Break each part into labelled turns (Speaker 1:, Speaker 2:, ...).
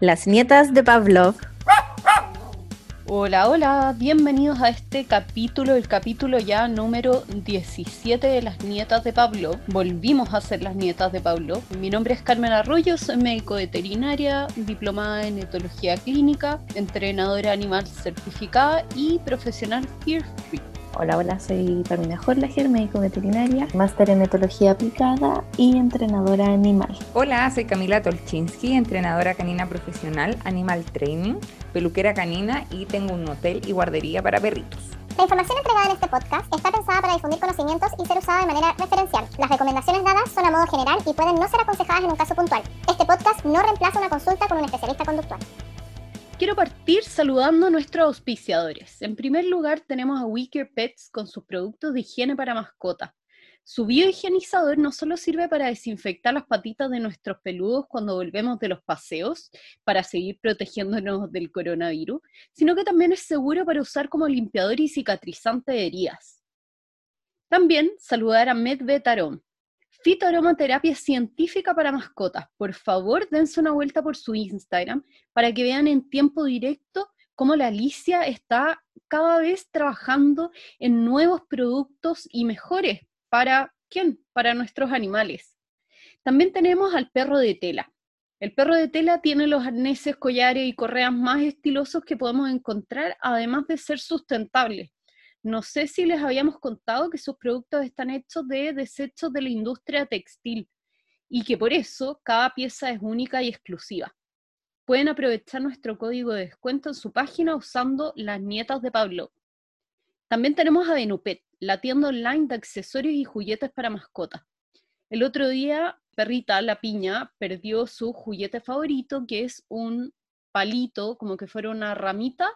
Speaker 1: Las nietas de Pavlov.
Speaker 2: Hola, hola, bienvenidos a este capítulo, el capítulo ya número 17 de las nietas de Pablo. Volvimos a ser las nietas de Pablo. Mi nombre es Carmen Arroyo, soy médico veterinaria, diplomada en etología clínica, entrenadora animal certificada y profesional Fear Free.
Speaker 1: Hola, hola, soy Carmina Horlager, médico veterinaria, máster en etología aplicada y entrenadora animal.
Speaker 3: Hola, soy Camila Tolchinsky, entrenadora canina profesional, animal training, peluquera canina y tengo un hotel y guardería para perritos.
Speaker 4: La información entregada en este podcast está pensada para difundir conocimientos y ser usada de manera referencial. Las recomendaciones dadas son a modo general y pueden no ser aconsejadas en un caso puntual. Este podcast no reemplaza una consulta con un especialista conductual.
Speaker 2: Quiero partir saludando a nuestros auspiciadores. En primer lugar tenemos a Wicker Pets con sus productos de higiene para mascotas. Su biohigienizador no solo sirve para desinfectar las patitas de nuestros peludos cuando volvemos de los paseos, para seguir protegiéndonos del coronavirus, sino que también es seguro para usar como limpiador y cicatrizante de heridas. También saludar a MedVet Fitoaromaterapia científica para mascotas. Por favor, dense una vuelta por su Instagram para que vean en tiempo directo cómo la Alicia está cada vez trabajando en nuevos productos y mejores para quién? Para nuestros animales. También tenemos al perro de tela. El perro de tela tiene los arneses, collares y correas más estilosos que podemos encontrar, además de ser sustentables. No sé si les habíamos contado que sus productos están hechos de desechos de la industria textil y que por eso cada pieza es única y exclusiva. Pueden aprovechar nuestro código de descuento en su página usando las nietas de Pablo. También tenemos a Benupet, la tienda online de accesorios y juguetes para mascotas. El otro día, Perrita, la piña, perdió su juguete favorito, que es un palito, como que fuera una ramita,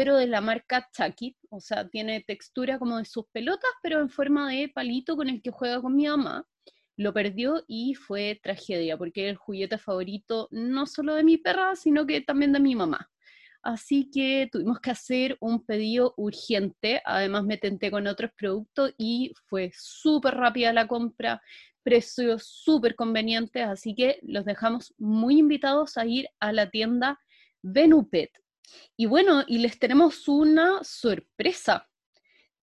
Speaker 2: pero de la marca Chucky, o sea, tiene textura como de sus pelotas, pero en forma de palito con el que juega con mi mamá. Lo perdió y fue tragedia, porque era el juguete favorito no solo de mi perra, sino que también de mi mamá. Así que tuvimos que hacer un pedido urgente, además me tenté con otros productos y fue súper rápida la compra, precios súper convenientes, así que los dejamos muy invitados a ir a la tienda Venupet. Y bueno, y les tenemos una sorpresa.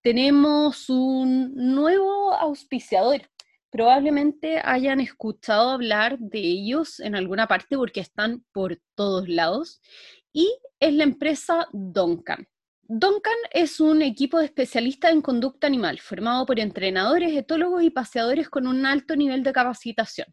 Speaker 2: Tenemos un nuevo auspiciador. Probablemente hayan escuchado hablar de ellos en alguna parte porque están por todos lados. Y es la empresa Duncan. Duncan es un equipo de especialistas en conducta animal formado por entrenadores, etólogos y paseadores con un alto nivel de capacitación.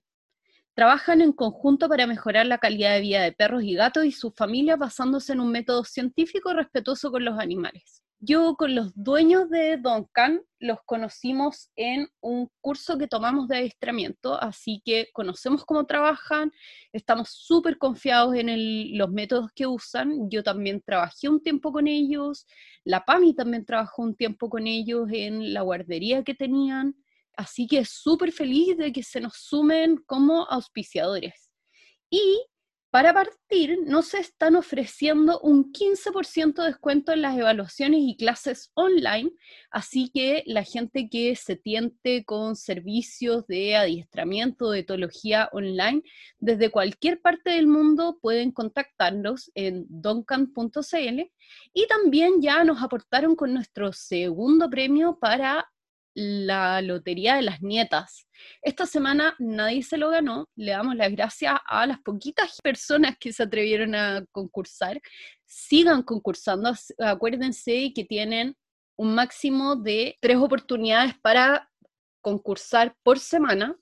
Speaker 2: Trabajan en conjunto para mejorar la calidad de vida de perros y gatos y sus familias basándose en un método científico respetuoso con los animales. Yo con los dueños de Duncan los conocimos en un curso que tomamos de adiestramiento, así que conocemos cómo trabajan, estamos súper confiados en los métodos que usan. Yo también trabajé un tiempo con ellos, la PAMI también trabajó un tiempo con ellos en la guardería que tenían. Así que súper feliz de que se nos sumen como auspiciadores. Y para partir, nos están ofreciendo un 15% de descuento en las evaluaciones y clases online, así que la gente que se tiente con servicios de adiestramiento de etología online desde cualquier parte del mundo pueden contactarnos en doncan.cl y también ya nos aportaron con nuestro segundo premio para la Lotería de las Nietas. Esta semana nadie se lo ganó, le damos las gracias a las poquitas personas que se atrevieron a concursar. Sigan concursando, acuérdense que tienen un máximo de tres oportunidades para concursar por semana.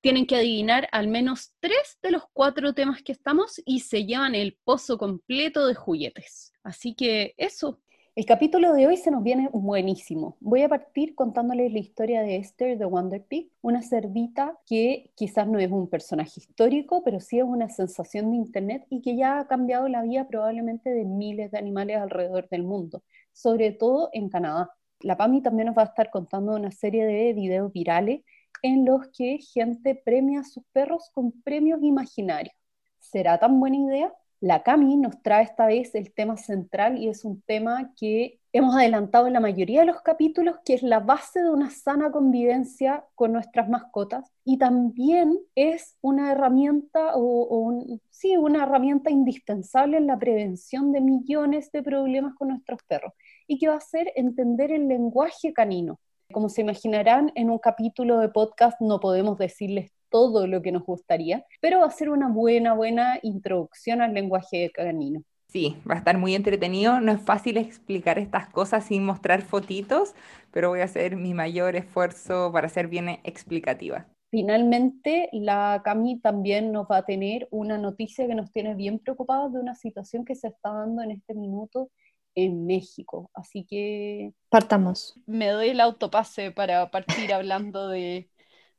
Speaker 2: Tienen que adivinar al menos tres de los cuatro temas que estamos y se llevan el pozo completo de juguetes. Así que eso, el capítulo de hoy se nos viene buenísimo. Voy a partir contándoles la historia de Esther de Wonder Pig, una cerdita que quizás no es un personaje histórico, pero sí es una sensación de Internet y que ya ha cambiado la vida probablemente de miles de animales alrededor del mundo, sobre todo en Canadá. La PAMI también nos va a estar contando una serie de videos virales en los que gente premia a sus perros con premios imaginarios. ¿Será tan buena idea? La Cami nos trae esta vez el tema central y es un tema que hemos adelantado en la mayoría de los capítulos, que es la base de una sana convivencia con nuestras mascotas y también es una herramienta o, sí, una herramienta indispensable en la prevención de millones de problemas con nuestros perros y que va a ser entender el lenguaje canino. Como se imaginarán, en un capítulo de podcast no podemos decirles todo lo que nos gustaría, pero va a ser una buena, buena introducción al lenguaje canino.
Speaker 3: Sí, va a estar muy entretenido. No es fácil explicar estas cosas sin mostrar fotitos, pero voy a hacer mi mayor esfuerzo para ser bien explicativa.
Speaker 2: Finalmente, la Cami también nos va a tener una noticia que nos tiene bien preocupados de una situación que se está dando en este minuto en México. Así que...
Speaker 1: Partamos.
Speaker 2: Me doy el autopase para partir hablando de,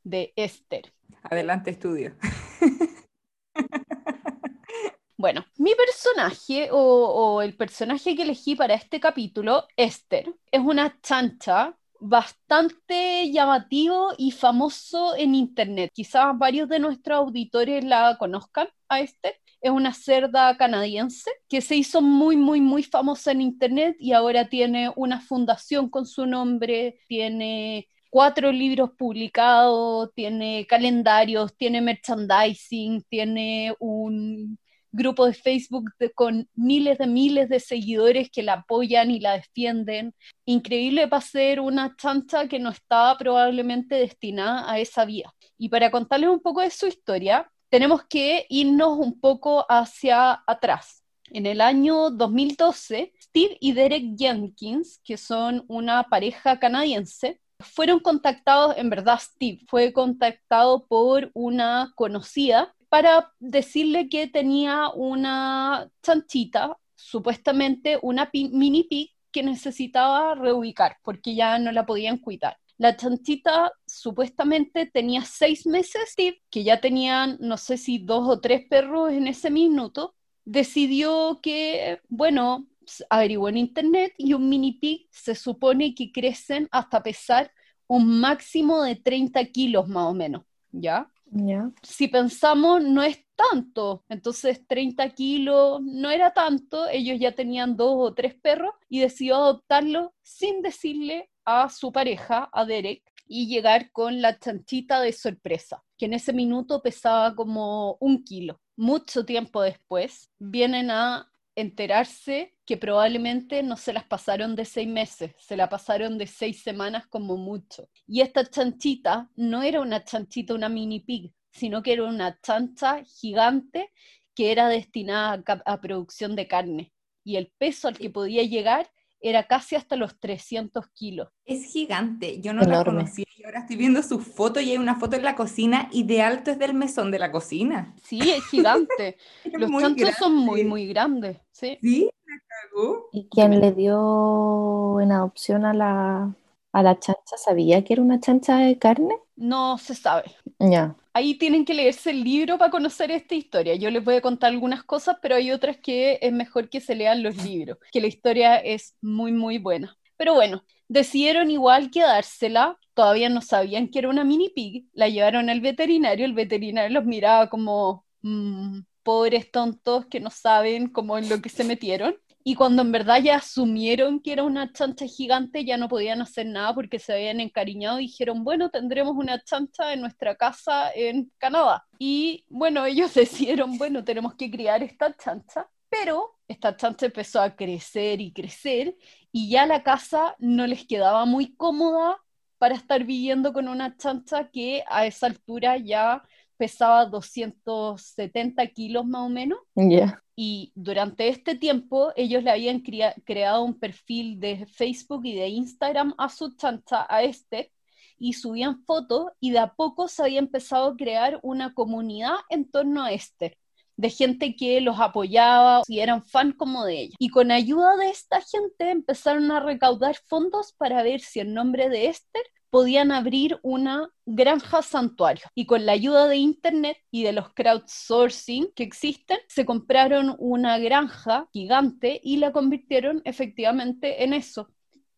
Speaker 2: de Esther.
Speaker 3: Adelante, estudio.
Speaker 2: Bueno, mi personaje o, el personaje que elegí para este capítulo, Esther, es una chancha bastante llamativo y famoso en internet. Quizás varios de nuestros auditores la conozcan a Esther. Es una cerda canadiense que se hizo muy, muy, muy famosa en internet y ahora tiene una fundación con su nombre, tiene cuatro libros publicados, tiene calendarios, tiene merchandising, tiene un grupo de Facebook con miles de miles de seguidores que la apoyan y la defienden. Increíble para ser una chancha que no estaba probablemente destinada a esa vía. Y para contarles un poco de su historia, tenemos que irnos un poco hacia atrás. En el año 2012, Steve y Derek Jenkins, que son una pareja canadiense, fueron contactados, en verdad Steve fue contactado por una conocida para decirle que tenía una chanchita, supuestamente una mini pig, que necesitaba reubicar porque ya no la podían cuidar. La chanchita supuestamente tenía seis meses, Steve, que ya tenían, no sé si dos o tres perros en ese minuto, decidió que, bueno, averiguó en internet y un mini pig se supone que crecen hasta pesar un máximo de 30 kilos más o menos, ¿ya? Si pensamos, no es tanto, entonces 30 kilos no era tanto, ellos ya tenían dos o tres perros y decidió adoptarlo sin decirle a su pareja, a Derek, y llegar con la chanchita de sorpresa, que en ese minuto pesaba como un kilo. Mucho tiempo después vienen a enterarse que probablemente no se las pasaron de seis meses, se la pasaron de seis semanas como mucho. Y esta chanchita no era una chanchita, una mini pig, sino que era una chancha gigante que era destinada a, producción de carne. Y el peso al que podía llegar era casi hasta los 300 kilos.
Speaker 3: Es gigante, yo no la conocía y ahora estoy viendo su foto y hay una foto en la cocina y de alto es del mesón de la cocina.
Speaker 2: Sí, es gigante. Los chanchos son muy, muy grandes. Sí,
Speaker 3: ¿Sí? cagó.
Speaker 1: ¿Y quién le dio en adopción a la, a la chancha? ¿Sabía que era una chancha de carne?
Speaker 2: No se sabe.
Speaker 1: Ya
Speaker 2: ahí tienen que leerse el libro para conocer esta historia. Yo les voy a contar algunas cosas, pero hay otras que es mejor que se lean los libros, que la historia es muy, muy buena. Pero bueno, decidieron igual quedársela, todavía no sabían que era una mini pig, la llevaron al veterinario, el veterinario los miraba como mm, pobres tontos que no saben cómo en lo que se metieron. Y cuando en verdad ya asumieron que era una chancha gigante, ya no podían hacer nada porque se habían encariñado dijeron, bueno, tendremos una chancha en nuestra casa en Canadá. Y bueno, ellos decidieron, bueno, tenemos que criar esta chancha, pero esta chancha empezó a crecer y crecer y ya la casa no les quedaba muy cómoda para estar viviendo con una chancha que a esa altura ya pesaba 270 kilos más o menos. Y durante este tiempo ellos le habían creado un perfil de Facebook y de Instagram a su chancha, a este, y subían fotos y de a poco se había empezado a crear una comunidad en torno a Esther de gente que los apoyaba y eran fan como de ella. Y con ayuda de esta gente empezaron a recaudar fondos para ver si el nombre de Esther podían abrir una granja santuario. Y con la ayuda de Internet y de los crowdsourcing que existen, se compraron una granja gigante y la convirtieron efectivamente en eso,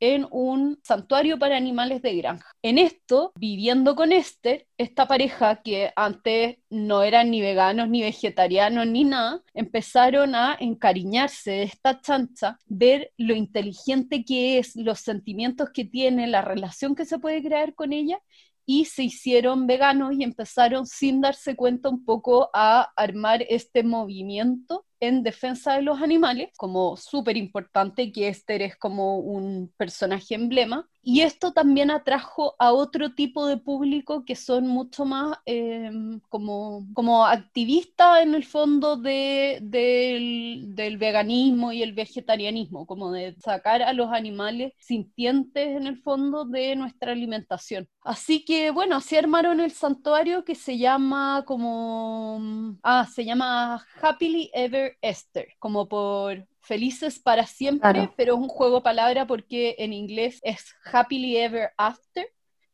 Speaker 2: en un santuario para animales de granja. En esto, viviendo con Esther, esta pareja que antes no eran ni veganos, ni vegetarianos, ni nada, empezaron a encariñarse de esta chancha, ver lo inteligente que es, los sentimientos que tiene, la relación que se puede crear con ella y se hicieron veganos y empezaron sin darse cuenta un poco a armar este movimiento en defensa de los animales, como súper importante que Esther es como un personaje emblema. Y esto también atrajo a otro tipo de público que son mucho más em, como, como activistas en el fondo de, del, veganismo y el vegetarianismo, como de sacar a los animales sintientes en el fondo de nuestra alimentación. Así que bueno, así armaron el santuario que se llama como, ah, se llama Happily Ever Esther, como por felices para siempre, pero es un juego palabra porque en inglés es happily ever after,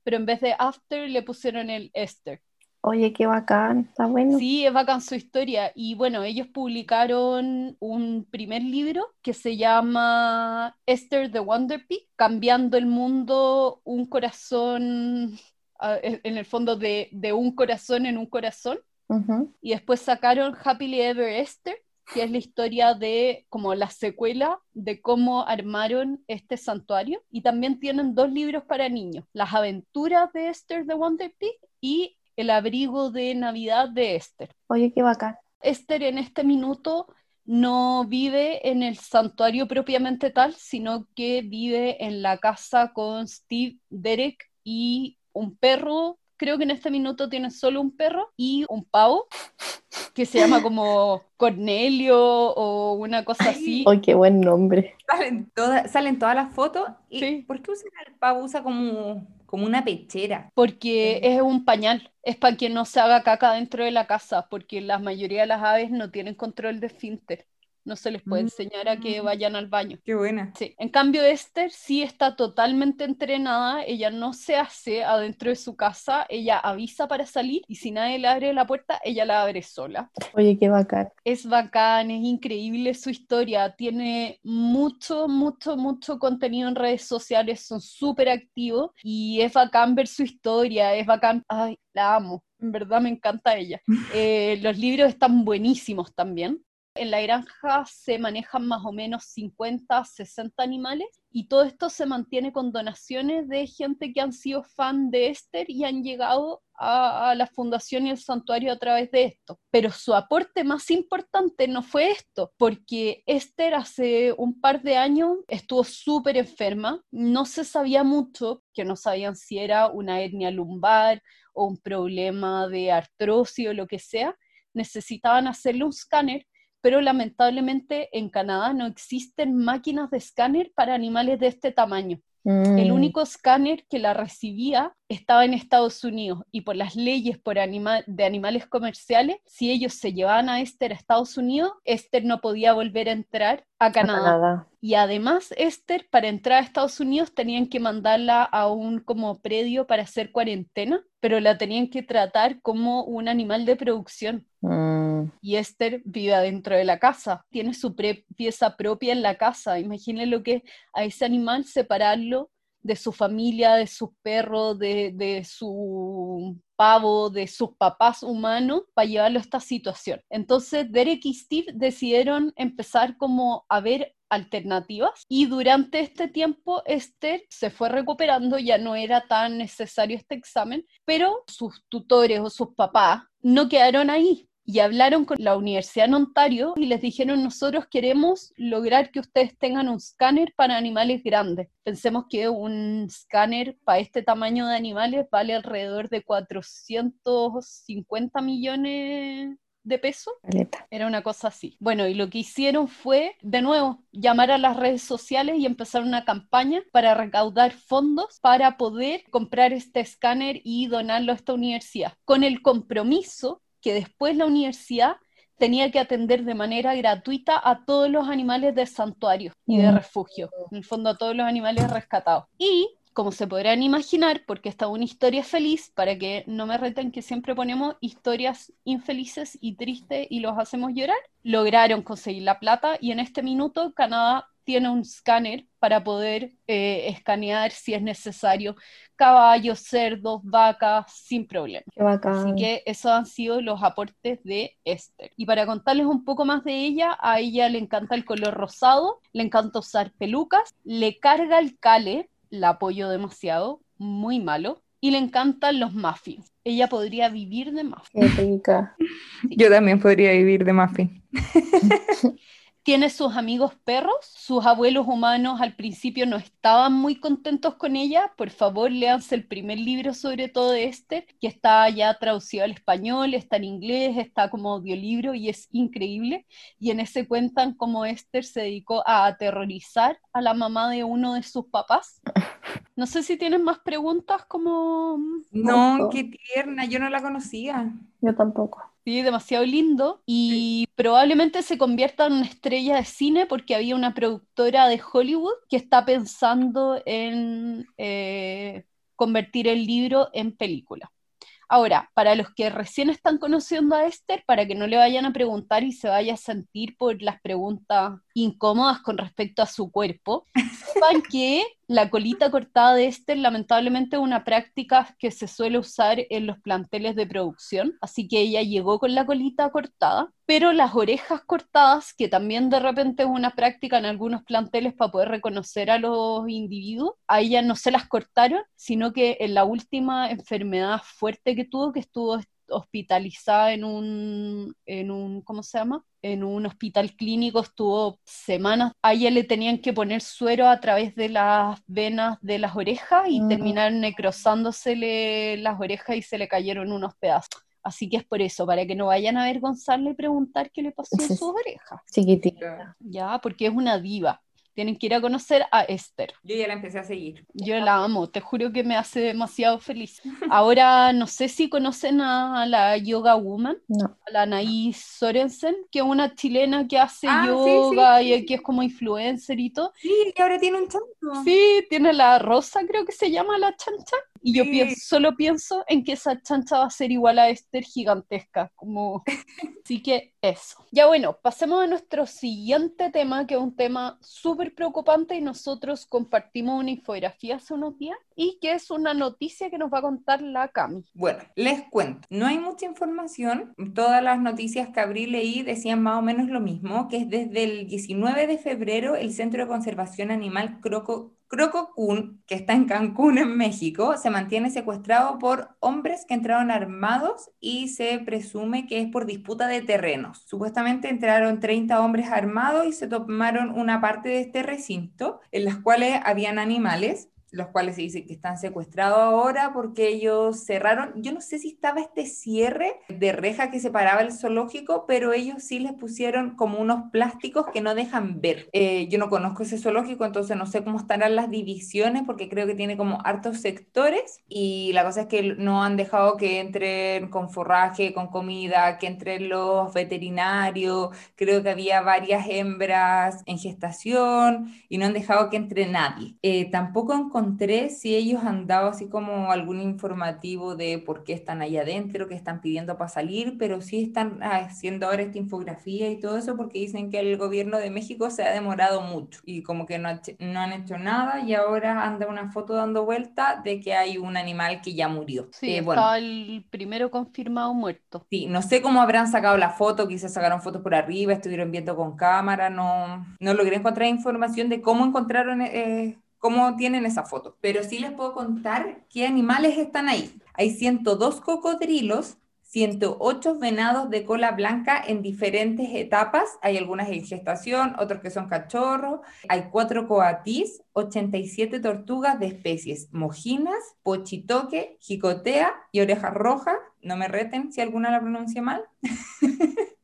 Speaker 2: pero en vez de after le pusieron el Esther.
Speaker 1: Oye, qué bacán, está bueno.
Speaker 2: Sí, es bacán su historia. Y bueno, ellos publicaron un primer libro que se llama Esther the Wonder Pig, cambiando el mundo un corazón, ah, en el fondo de, un corazón en un corazón. Y después sacaron Happily Ever Esther, que es la historia de como la secuela de cómo armaron este santuario. Y también tienen dos libros para niños, Las aventuras de Esther de Wonder Pig y El abrigo de Navidad de Esther.
Speaker 1: Oye, qué bacán.
Speaker 2: Esther en este minuto no vive en el santuario propiamente tal, sino que vive en la casa con Steve, Derek y un perro. Creo que en este minuto tiene solo un perro y un pavo que se llama como Cornelio o una cosa así.
Speaker 1: ¡Ay, qué buen nombre!
Speaker 3: Salen, todas, salen todas las fotos. ¿Y ¿Por qué usa el pavo? Usa como, como una pechera.
Speaker 2: Porque es un pañal. Es para que no se haga caca dentro de la casa, porque la mayoría de las aves no tienen control de esfínter no se les puede enseñar a que mm. vayan al baño.
Speaker 3: Qué buena.
Speaker 2: Sí. En cambio, Esther sí está totalmente entrenada, ella no se hace adentro de su casa, ella avisa para salir y si nadie le abre la puerta, ella la abre sola.
Speaker 1: Oye, qué bacán.
Speaker 2: Es bacán, es increíble su historia, tiene mucho, mucho, mucho contenido en redes sociales, son súper activos y es bacán ver su historia, es bacán, ay, la amo. En verdad me encanta ella. Eh, los libros están buenísimos también en la granja se manejan más o menos 50, 60 animales y todo esto se mantiene con donaciones de gente que han sido fan de Esther y han llegado a, la fundación y el santuario a través de esto. Pero su aporte más importante no fue esto, porque Esther hace un par de años estuvo súper enferma, no se sabía mucho, que no sabían si era una etnia lumbar o un problema de artrosis o lo que sea, necesitaban hacerle un escáner pero lamentablemente en Canadá no existen máquinas de escáner para animales de este tamaño. El mm. único escáner que la recibía estaba en Estados Unidos y por las leyes por de animales comerciales, si ellos se llevaban a Esther a Estados Unidos, Esther no podía volver a entrar a Canadá. Y además, Esther, para entrar a Estados Unidos, tenían que mandarla a un como predio para hacer cuarentena, pero la tenían que tratar como un animal de producción. Mm. Y Esther vive adentro de la casa, tiene su pieza propia en la casa. Imaginen lo que a ese animal separarlo de su familia, de sus perros, de, de su pavo, de sus papás humanos, para llevarlo a esta situación. Entonces, Derek y Steve decidieron empezar como a ver alternativas y durante este tiempo Esther se fue recuperando, ya no era tan necesario este examen, pero sus tutores o sus papás no quedaron ahí, y hablaron con la Universidad en Ontario y les dijeron, nosotros queremos lograr que ustedes tengan un escáner para animales grandes. Pensemos que un escáner para este tamaño de animales vale alrededor de 450 millones de pesos. Era una cosa así. Bueno, y lo que hicieron fue, de nuevo, llamar a las redes sociales y empezar una campaña para recaudar fondos para poder comprar este escáner y donarlo a esta universidad, con el compromiso que después la universidad tenía que atender de manera gratuita a todos los animales de santuario y de mm. refugio, en el fondo a todos los animales rescatados. Y como se podrán imaginar, porque esta es una historia feliz, para que no me reten que siempre ponemos historias infelices y tristes y los hacemos llorar, lograron conseguir la plata y en este minuto Canadá tiene un escáner para poder eh, escanear si es necesario caballos, cerdos, vacas, sin problema.
Speaker 1: Qué bacán.
Speaker 2: Así que esos han sido los aportes de Esther. Y para contarles un poco más de ella, a ella le encanta el color rosado, le encanta usar pelucas, le carga el cale, la apoyo demasiado, muy malo, y le encantan los muffins. Ella podría vivir de muffins.
Speaker 1: Qué rica.
Speaker 3: Yo también podría vivir de muffin.
Speaker 2: tiene sus amigos perros, sus abuelos humanos al principio no estaban muy contentos con ella, por favor léanse el primer libro sobre todo de Esther, que está ya traducido al español, está en inglés, está como audiolibro y es increíble, y en ese cuentan cómo Esther se dedicó a aterrorizar a la mamá de uno de sus papás. No sé si tienen más preguntas como...
Speaker 3: No, qué tierna, yo no la conocía.
Speaker 1: Yo tampoco.
Speaker 2: Sí, demasiado lindo y probablemente se convierta en una estrella de cine porque había una productora de Hollywood que está pensando en eh, convertir el libro en película. Ahora, para los que recién están conociendo a Esther, para que no le vayan a preguntar y se vaya a sentir por las preguntas incómodas con respecto a su cuerpo, sepan que la colita cortada de Esther lamentablemente es una práctica que se suele usar en los planteles de producción, así que ella llegó con la colita cortada, pero las orejas cortadas, que también de repente es una práctica en algunos planteles para poder reconocer a los individuos, a ella no se las cortaron, sino que en la última enfermedad fuerte que tuvo, que estuvo hospitalizada en un, en un, ¿cómo se llama? En un hospital clínico, estuvo semanas. A ella le tenían que poner suero a través de las venas de las orejas y
Speaker 1: Mm.
Speaker 2: terminaron necrosándosele las orejas y se le cayeron unos pedazos. Así que es por eso, para que no vayan a avergonzarle y preguntar qué le pasó a sus orejas.
Speaker 1: Chiquitita.
Speaker 2: Ya, porque es una diva. Tienen que ir a conocer a Esther.
Speaker 3: Yo ya la empecé a seguir.
Speaker 2: Yo la amo, te juro que me hace demasiado feliz. Ahora, no sé si conocen a la Yoga Woman,
Speaker 1: No.
Speaker 2: a la Anaís Sorensen, que es una chilena que hace
Speaker 3: Ah,
Speaker 2: yoga
Speaker 3: sí,
Speaker 2: y
Speaker 3: sí.
Speaker 2: que es como influencer y todo.
Speaker 3: Sí, y ahora tiene un chanto.
Speaker 2: Sí, tiene la rosa, creo que se llama la chancha. Y yo pienso, solo pienso en que esa chancha va a ser igual a Esther gigantesca. Como... Así que eso. Ya bueno, pasemos a nuestro siguiente tema, que es un tema súper preocupante y nosotros compartimos una infografía hace unos días y que es una noticia que nos va a contar la Cami.
Speaker 3: Bueno, les cuento. No hay mucha información. Todas las noticias que abrí leí decían más o menos lo mismo, que es desde el 19 de febrero el Centro de Conservación Animal Croco Crococún, que está en Cancún, en México, se mantiene secuestrado por hombres que entraron armados y se presume que es por disputa de terrenos. Supuestamente entraron 30 hombres armados y se tomaron una parte de este recinto, en las cuales habían animales los cuales se dice que están secuestrados ahora porque ellos cerraron, yo no sé si estaba este cierre de reja que separaba el zoológico, pero ellos sí les pusieron como unos plásticos que no dejan ver. Eh, yo no conozco ese zoológico, entonces no sé cómo estarán las divisiones porque creo que tiene como hartos sectores y la cosa es que no han dejado que entren con forraje, con comida, que entren los veterinarios, creo que había varias hembras en gestación y no han dejado que entre nadie. Eh, tampoco encontré si ellos han dado así como algún informativo de por qué están ahí adentro, qué están pidiendo para salir, pero sí están haciendo ahora esta infografía y todo eso porque dicen que el gobierno de México se ha demorado mucho y como que no, no han hecho nada y ahora anda una foto dando vuelta de que hay un animal que ya murió.
Speaker 2: Sí,
Speaker 3: Eh, bueno,
Speaker 2: está el primero confirmado muerto.
Speaker 3: Sí, no sé cómo habrán sacado la foto, quizás sacaron fotos por arriba, estuvieron viendo con cámara, no, no logré encontrar información de cómo encontraron, eh, cómo tienen esa foto. Pero sí les puedo contar qué animales están ahí. Hay 102 cocodrilos, 108 venados de cola blanca en diferentes etapas. Hay algunas en gestación, otros que son cachorros. Hay cuatro coatís, 87 tortugas de especies mojinas, pochitoque, jicotea y oreja roja. No me reten si alguna la pronuncia mal.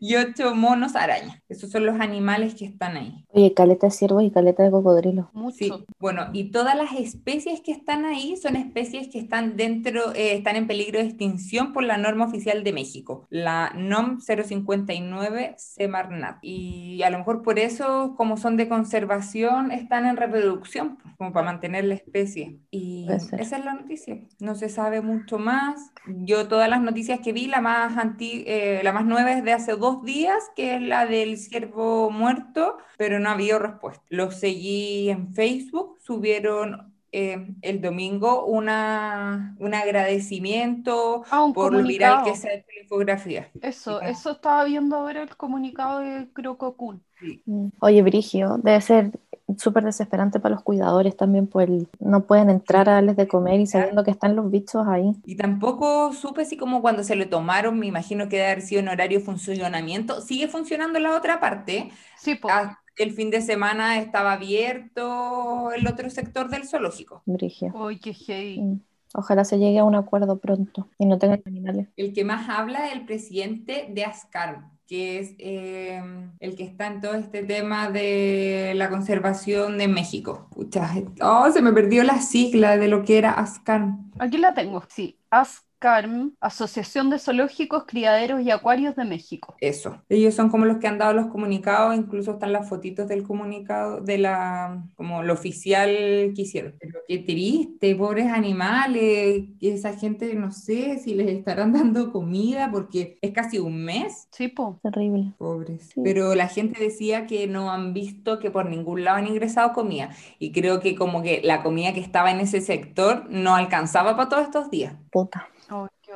Speaker 3: y ocho monos araña. Esos son los animales que están ahí.
Speaker 1: Oye, caleta de ciervos y caleta de cocodrilo.
Speaker 2: Mucho.
Speaker 3: Sí, bueno, y todas las especies que están ahí son especies que están dentro, eh, están en peligro de extinción por la norma oficial de México, la NOM 059 Semarnat. Y a lo mejor por eso, como son de conservación, están en reproducción, como para mantener la especie. Y esa es la noticia. No se sabe mucho más. Yo todas las noticias que vi, la más anti, eh, la más nueva es de hace dos días, que es la del ciervo muerto, pero no ha habido respuesta. Lo seguí en Facebook, subieron eh, el domingo una, un agradecimiento
Speaker 2: Ah, un
Speaker 3: por lo viral que
Speaker 2: comunicado.
Speaker 3: se ha hecho la infografía.
Speaker 2: Eso, eso estaba viendo ahora el comunicado de Crococún.
Speaker 1: Mm. Oye, Brigio, debe ser súper desesperante para los cuidadores también, pues no pueden entrar a darles de comer y sabiendo que están los bichos ahí.
Speaker 3: Y tampoco supe así como cuando se lo tomaron, me imagino que debe haber sido en horario de funcionamiento. Sigue funcionando la otra parte.
Speaker 2: Sí.
Speaker 3: Ah, el fin de semana estaba abierto el otro sector del zoológico.
Speaker 1: Brigio.
Speaker 2: Uy, qué.
Speaker 1: Mm. Ojalá se llegue a un acuerdo pronto y no tengan animales.
Speaker 3: El que más habla es el presidente de ASCAR, que es eh, el que está en todo este tema de la conservación de México. Pucha, oh, se me perdió la sigla de lo que era ASCAR.
Speaker 2: Aquí la tengo, sí. ASCARM, Asociación de Zoológicos, Criaderos y Acuarios de México.
Speaker 3: Eso. Ellos son como los que han dado los comunicados, incluso están las fotitos del comunicado, de la, como lo oficial que hicieron. Pero qué triste, pobres animales, esa gente, no sé si les estarán dando comida porque es casi un mes.
Speaker 2: Sí, po.
Speaker 1: Terrible.
Speaker 3: Pobres.
Speaker 1: Sí.
Speaker 3: Pero la gente decía que no han visto que por ningún lado han ingresado comida. Y creo que como que la comida que estaba en ese sector no alcanzaba para todos estos días.
Speaker 1: Puta,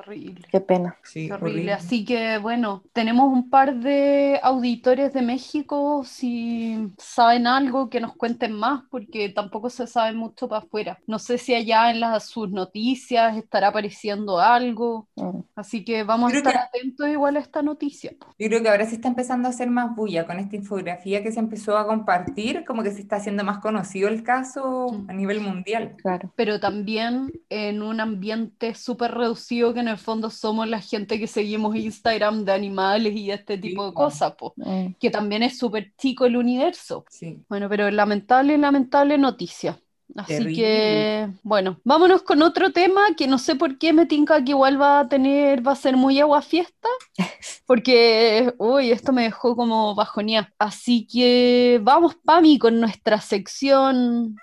Speaker 2: qué horrible.
Speaker 1: qué pena.
Speaker 3: Sí,
Speaker 2: Qué horrible. Así que bueno, tenemos un par de auditores de México, si saben algo que nos cuenten más, porque tampoco se sabe mucho para afuera. No sé si allá en las, sus noticias estará apareciendo algo,
Speaker 1: Mm.
Speaker 2: así que vamos a
Speaker 3: Creo
Speaker 2: estar
Speaker 3: que-
Speaker 2: atentos igual a esta noticia.
Speaker 3: Yo creo que ahora se está empezando a hacer más bulla con esta infografía que se empezó a compartir, como que se está haciendo más conocido el caso
Speaker 2: Mm.
Speaker 3: a nivel mundial.
Speaker 1: Claro.
Speaker 2: Pero también en un ambiente súper reducido que en el fondo somos la gente que seguimos Instagram de animales y este tipo de cosas, po, que también es súper chico el universo.
Speaker 3: Sí.
Speaker 2: Bueno, pero lamentable, lamentable noticia. Así
Speaker 3: Terrible.
Speaker 2: que, bueno, vámonos con otro tema que no sé por qué me tinca que igual va a tener, va a ser muy agua fiesta, porque, uy, esto me dejó como bajonía. Así que vamos, Pami, con nuestra sección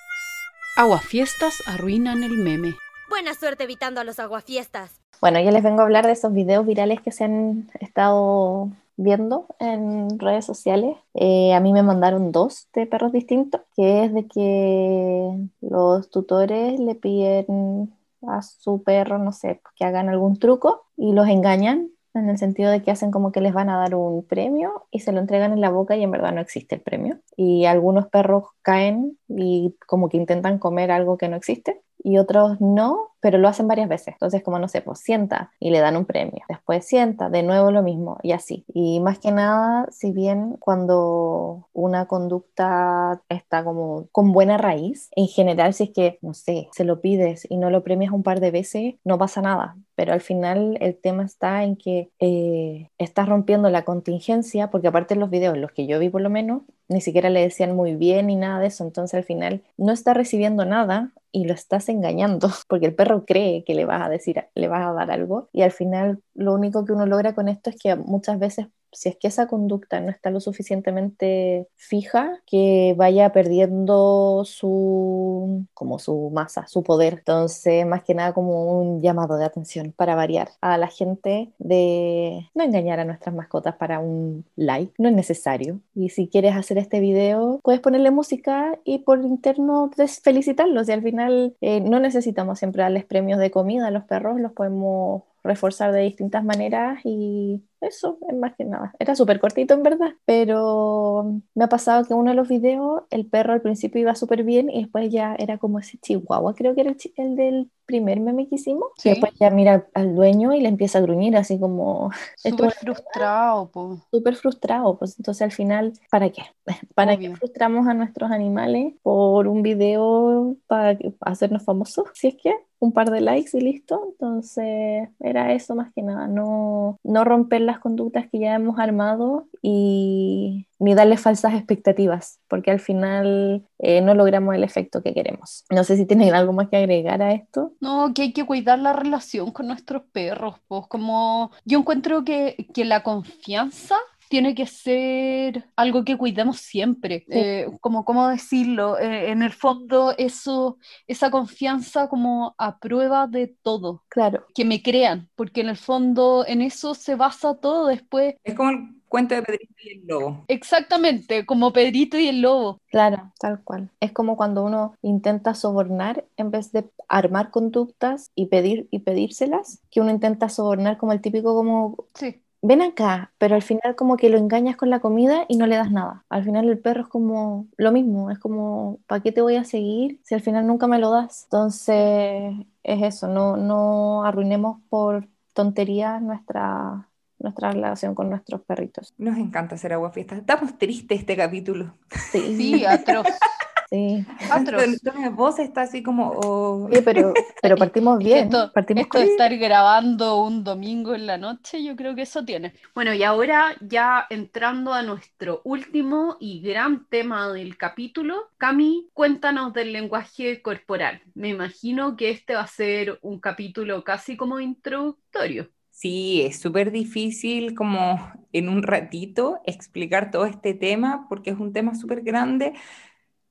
Speaker 2: Aguafiestas arruinan el meme.
Speaker 5: Buena suerte evitando a los aguafiestas.
Speaker 1: Bueno, yo les vengo a hablar de esos videos virales que se han estado viendo en redes sociales. Eh, a mí me mandaron dos de perros distintos, que es de que los tutores le piden a su perro, no sé, que hagan algún truco y los engañan en el sentido de que hacen como que les van a dar un premio y se lo entregan en la boca y en verdad no existe el premio. Y algunos perros caen y como que intentan comer algo que no existe y otros no, pero lo hacen varias veces. Entonces, como no sé, pues sienta y le dan un premio. Después sienta, de nuevo lo mismo y así. Y más que nada, si bien cuando una conducta está como con buena raíz, en general, si es que, no sé, se lo pides y no lo premias un par de veces, no pasa nada. Pero al final el tema está en que eh, estás rompiendo la contingencia, porque aparte los videos, los que yo vi por lo menos, ni siquiera le decían muy bien ni nada de eso. Entonces al final no está recibiendo nada y lo estás engañando, porque el perro cree que le vas a decir, le vas a dar algo y al final lo único que uno logra con esto es que muchas veces si es que esa conducta no está lo suficientemente fija, que vaya perdiendo su, como su masa, su poder. Entonces, más que nada como un llamado de atención para variar a la gente de no engañar a nuestras mascotas para un like, no es necesario. Y si quieres hacer este video, puedes ponerle música y por interno felicitarlos. Y al final eh, no necesitamos siempre darles premios de comida a los perros, los podemos reforzar de distintas maneras y eso es más que nada. Era súper cortito en verdad, pero me ha pasado que uno de los videos, el perro al principio iba súper bien y después ya era como ese chihuahua, creo que era el, el del primer meme que hicimos.
Speaker 2: Sí.
Speaker 1: Y después ya mira al dueño y le empieza a gruñir así como
Speaker 2: Súper frustrado, po.
Speaker 1: súper frustrado. Pues entonces al final, ¿para qué? ¿Para
Speaker 2: Obvio.
Speaker 1: qué frustramos a nuestros animales por un video para hacernos famosos? Si es que un par de likes y listo. Entonces era eso más que nada, no, no romper las conductas que ya hemos armado y ni darle falsas expectativas, porque al final eh, no logramos el efecto que queremos. No sé si tienen algo más que agregar a esto.
Speaker 2: No, que hay que cuidar la relación con nuestros perros, pues como yo encuentro que, que la confianza tiene que ser algo que cuidemos siempre.
Speaker 1: Sí.
Speaker 2: Eh, como, ¿cómo decirlo? Eh, en el fondo, eso, esa confianza como a prueba de todo,
Speaker 1: Claro,
Speaker 2: que me crean, porque en el fondo en eso se basa todo después.
Speaker 3: Es como el cuento de Pedrito y el lobo.
Speaker 2: Exactamente, como Pedrito y el lobo.
Speaker 1: Claro, tal cual. Es como cuando uno intenta sobornar en vez de armar conductas y pedir y pedírselas, que uno intenta sobornar como el típico como
Speaker 2: Sí.
Speaker 1: Ven acá, pero al final como que lo engañas con la comida y no le das nada. Al final el perro es como lo mismo, es como, ¿para qué te voy a seguir si al final nunca me lo das? Entonces es eso, no, no arruinemos por tonterías nuestra, nuestra relación con nuestros perritos.
Speaker 3: Nos encanta hacer agua fiesta. Estamos tristes este capítulo.
Speaker 1: Sí,
Speaker 2: Sí, atroz.
Speaker 1: sí.
Speaker 3: Entonces vos está así como... oh,
Speaker 1: Oye, pero, pero partimos bien,
Speaker 2: Esto,
Speaker 1: partimos
Speaker 2: esto de estar grabando un domingo en la noche, yo creo que eso tiene. Bueno, y ahora ya entrando a nuestro último y gran tema del capítulo, Cami, cuéntanos del lenguaje corporal. Me imagino que este va a ser un capítulo casi como introductorio.
Speaker 3: Sí, es súper difícil como en un ratito explicar todo este tema porque es un tema súper grande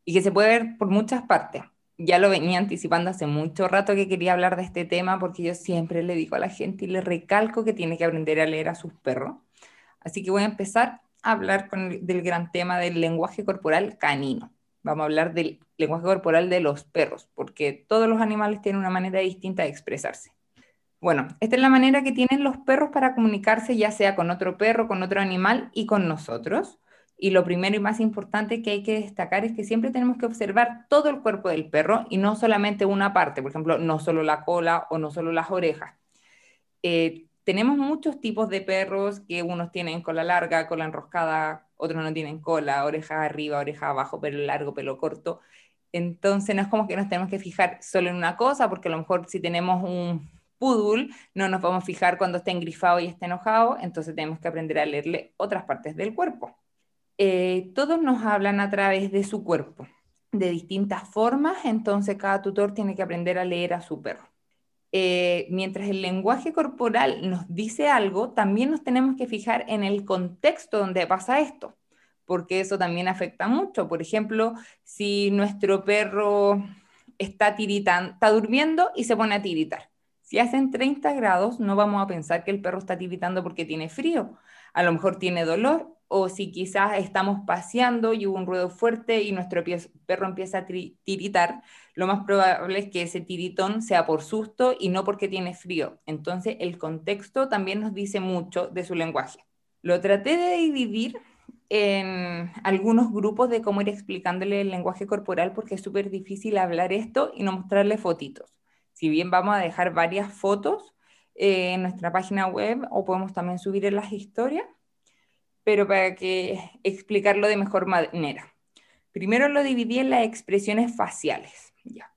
Speaker 3: y que se puede ver por muchas partes. Ya lo venía anticipando hace mucho rato que quería hablar de este tema porque yo siempre le digo a la gente y le recalco que tiene que aprender a leer a sus perros. Así que voy a empezar a hablar del gran tema del lenguaje corporal canino. Vamos a hablar del lenguaje corporal de los perros porque todos los animales tienen una manera distinta de expresarse. Bueno, esta es la manera que tienen los perros para comunicarse, ya sea con otro perro, con otro animal y con nosotros. Y lo primero y más importante que hay que destacar es que siempre tenemos que observar todo el cuerpo del perro y no solamente una parte, por ejemplo, no solo la cola o no solo las orejas. Eh, tenemos muchos tipos de perros que unos tienen cola larga, cola enroscada, otros no tienen cola, oreja arriba, oreja abajo, pelo largo, pelo corto. Entonces no es como que nos tenemos que fijar solo en una cosa, porque a lo mejor si tenemos un poodle, no nos vamos a fijar cuando está engrifado y está enojado, entonces tenemos que aprender a leerle otras partes del cuerpo. Eh, todos nos hablan a través de su cuerpo, de distintas formas, entonces cada tutor tiene que aprender a leer a su perro. Eh, mientras el lenguaje corporal nos dice algo, también nos tenemos que fijar en el contexto donde pasa esto, porque eso también afecta mucho. Por ejemplo, si nuestro perro está tiritando, está durmiendo y se pone a tiritar. Si hacen 30 grados, no vamos a pensar que el perro está tiritando porque tiene frío. A lo mejor tiene dolor, o si quizás estamos paseando y hubo un ruido fuerte y nuestro perro empieza a tiritar, lo más probable es que ese tiritón sea por susto y no porque tiene frío. Entonces, el contexto también nos dice mucho de su lenguaje. Lo traté de dividir en algunos grupos de cómo ir explicándole el lenguaje corporal porque es súper difícil hablar esto y no mostrarle fotitos. Si bien vamos a dejar varias fotos eh, en nuestra página web o podemos también subir en las historias, pero para que explicarlo de mejor manera. Primero lo dividí en las expresiones faciales. Ya.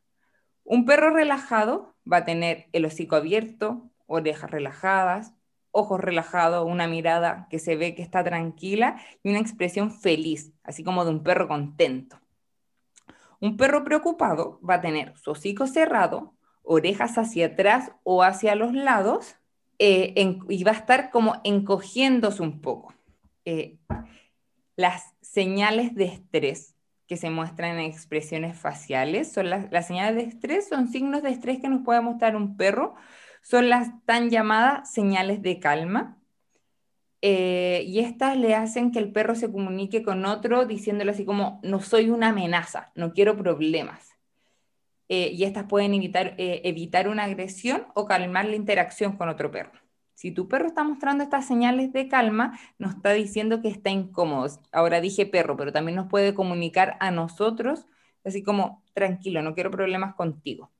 Speaker 3: Un perro relajado va a tener el hocico abierto, orejas relajadas, ojos relajados, una mirada que se ve que está tranquila y una expresión feliz, así como de un perro contento. Un perro preocupado va a tener su hocico cerrado, orejas hacia atrás o hacia los lados eh, y va a estar como encogiéndose un poco. Eh, las señales de estrés que se muestran en expresiones faciales son las señales de estrés, son signos de estrés que nos puede mostrar un perro, son las tan llamadas señales de calma. Eh, y estas le hacen que el perro se comunique con otro diciéndole así como, no soy una amenaza, no quiero problemas. Eh, y estas pueden evitar, eh, evitar una agresión o calmar la interacción con otro perro. Si tu perro está mostrando estas señales de calma, nos está diciendo que está incómodo. Ahora dije perro, pero también nos puede comunicar a nosotros, así como, tranquilo, no quiero problemas contigo.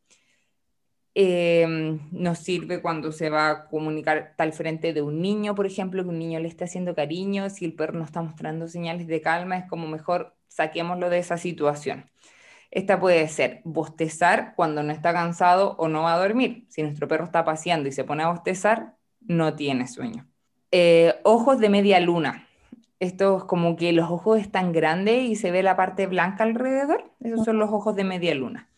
Speaker 3: Eh, nos sirve cuando se va a comunicar tal frente de un niño, por ejemplo, que un niño le está haciendo cariño, si el perro no está mostrando señales de calma, es como mejor saquémoslo de esa situación. Esta puede ser bostezar cuando no está cansado o no va a dormir. Si nuestro perro está paseando y se pone a bostezar, no tiene sueño. Eh, ojos de media luna. Esto es como que los ojos están grandes y se ve la parte blanca alrededor. Esos son los ojos de media luna.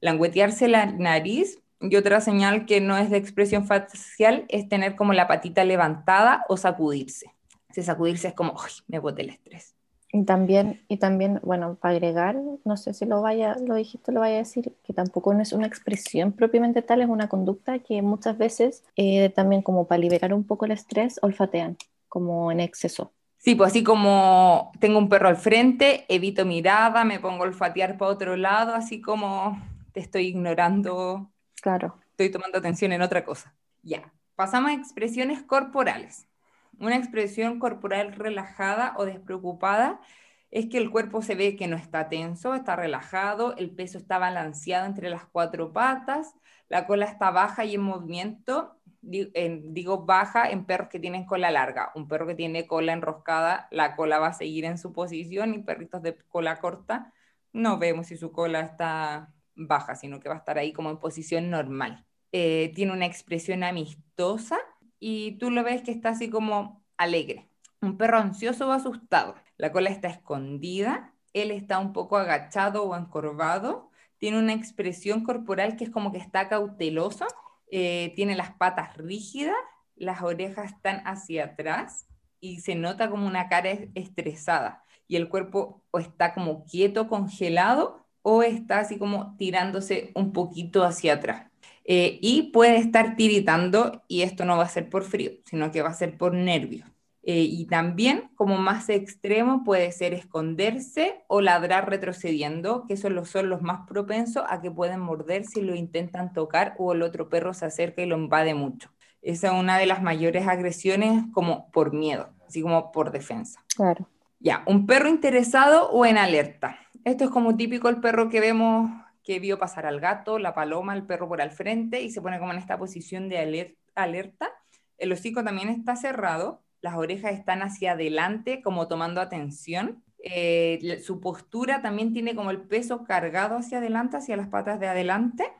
Speaker 3: Languetearse la nariz y otra señal que no es de expresión facial es tener como la patita levantada o sacudirse. Si sacudirse es como, ¡ay! Me boté el estrés.
Speaker 1: Y también, y también, bueno, para agregar, no sé si lo vaya, lo dijiste, lo vaya a decir, que tampoco no es una expresión propiamente tal, es una conducta que muchas veces eh, también como para liberar un poco el estrés, olfatean, como en exceso.
Speaker 3: Sí, pues así como tengo un perro al frente, evito mirada, me pongo a olfatear para otro lado, así como te estoy ignorando,
Speaker 1: Claro.
Speaker 3: estoy tomando atención en otra cosa. Ya, pasamos a expresiones corporales. Una expresión corporal relajada o despreocupada es que el cuerpo se ve que no está tenso, está relajado, el peso está balanceado entre las cuatro patas, la cola está baja y en movimiento, di- en- digo baja en perros que tienen cola larga. Un perro que tiene cola enroscada, la cola va a seguir en su posición y perritos de cola corta, no vemos si su cola está baja, sino que va a estar ahí como en posición normal. Eh, tiene una expresión amistosa y tú lo ves que está así como alegre. Un perro ansioso o asustado. La cola está escondida, él está un poco agachado o encorvado, tiene una expresión corporal que es como que está cauteloso, eh, tiene las patas rígidas, las orejas están hacia atrás y se nota como una cara es- estresada y el cuerpo o está como quieto, congelado o está así como tirándose un poquito hacia atrás. Eh, y puede estar tiritando y esto no va a ser por frío, sino que va a ser por nervios. Eh, y también, como más extremo, puede ser esconderse o ladrar retrocediendo, que esos los- son los más propensos a que pueden morder si lo intentan tocar o el otro perro se acerca y lo invade mucho. Esa es una de las mayores agresiones como por miedo, así como por defensa.
Speaker 1: Claro.
Speaker 3: Ya, un perro interesado o en alerta. Esto es como típico el perro que vemos que vio pasar al gato, la paloma, el perro por al frente y se pone como en esta posición de aler- alerta. El hocico también está cerrado, las orejas están hacia adelante como tomando atención. Eh, su postura también tiene como el peso cargado hacia adelante, hacia las patas de adelante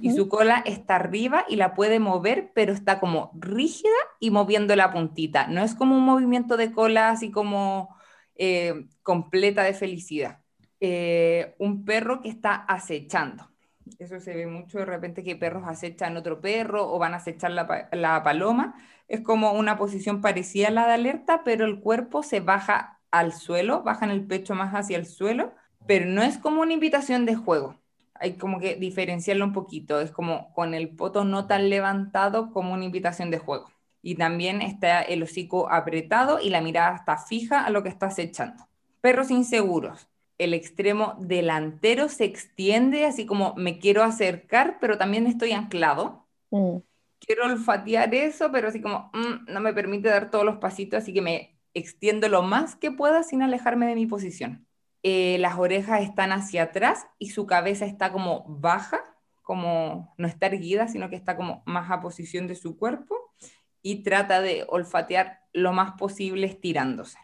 Speaker 3: y su cola está arriba y la puede mover, pero está como rígida y moviendo la puntita. No es como un movimiento de cola así como eh, completa de felicidad. Eh, un perro que está acechando. Eso se ve mucho de repente que perros acechan otro perro o van a acechar la, la paloma. Es como una posición parecida a la de alerta, pero el cuerpo se baja al suelo, bajan el pecho más hacia el suelo, pero no es como una invitación de juego hay como que diferenciarlo un poquito, es como con el poto no tan levantado como una invitación de juego. Y también está el hocico apretado y la mirada está fija a lo que está acechando. Perros inseguros. El extremo delantero se extiende así como me quiero acercar, pero también estoy anclado.
Speaker 1: Mm,
Speaker 3: Quiero olfatear eso, pero así como mm, no me permite dar todos los pasitos, así que me extiendo lo más que pueda sin alejarme de mi posición eh, las orejas están hacia atrás y su cabeza está como baja, como no está erguida, sino que está como más a posición de su cuerpo y trata de olfatear lo más posible estirándose.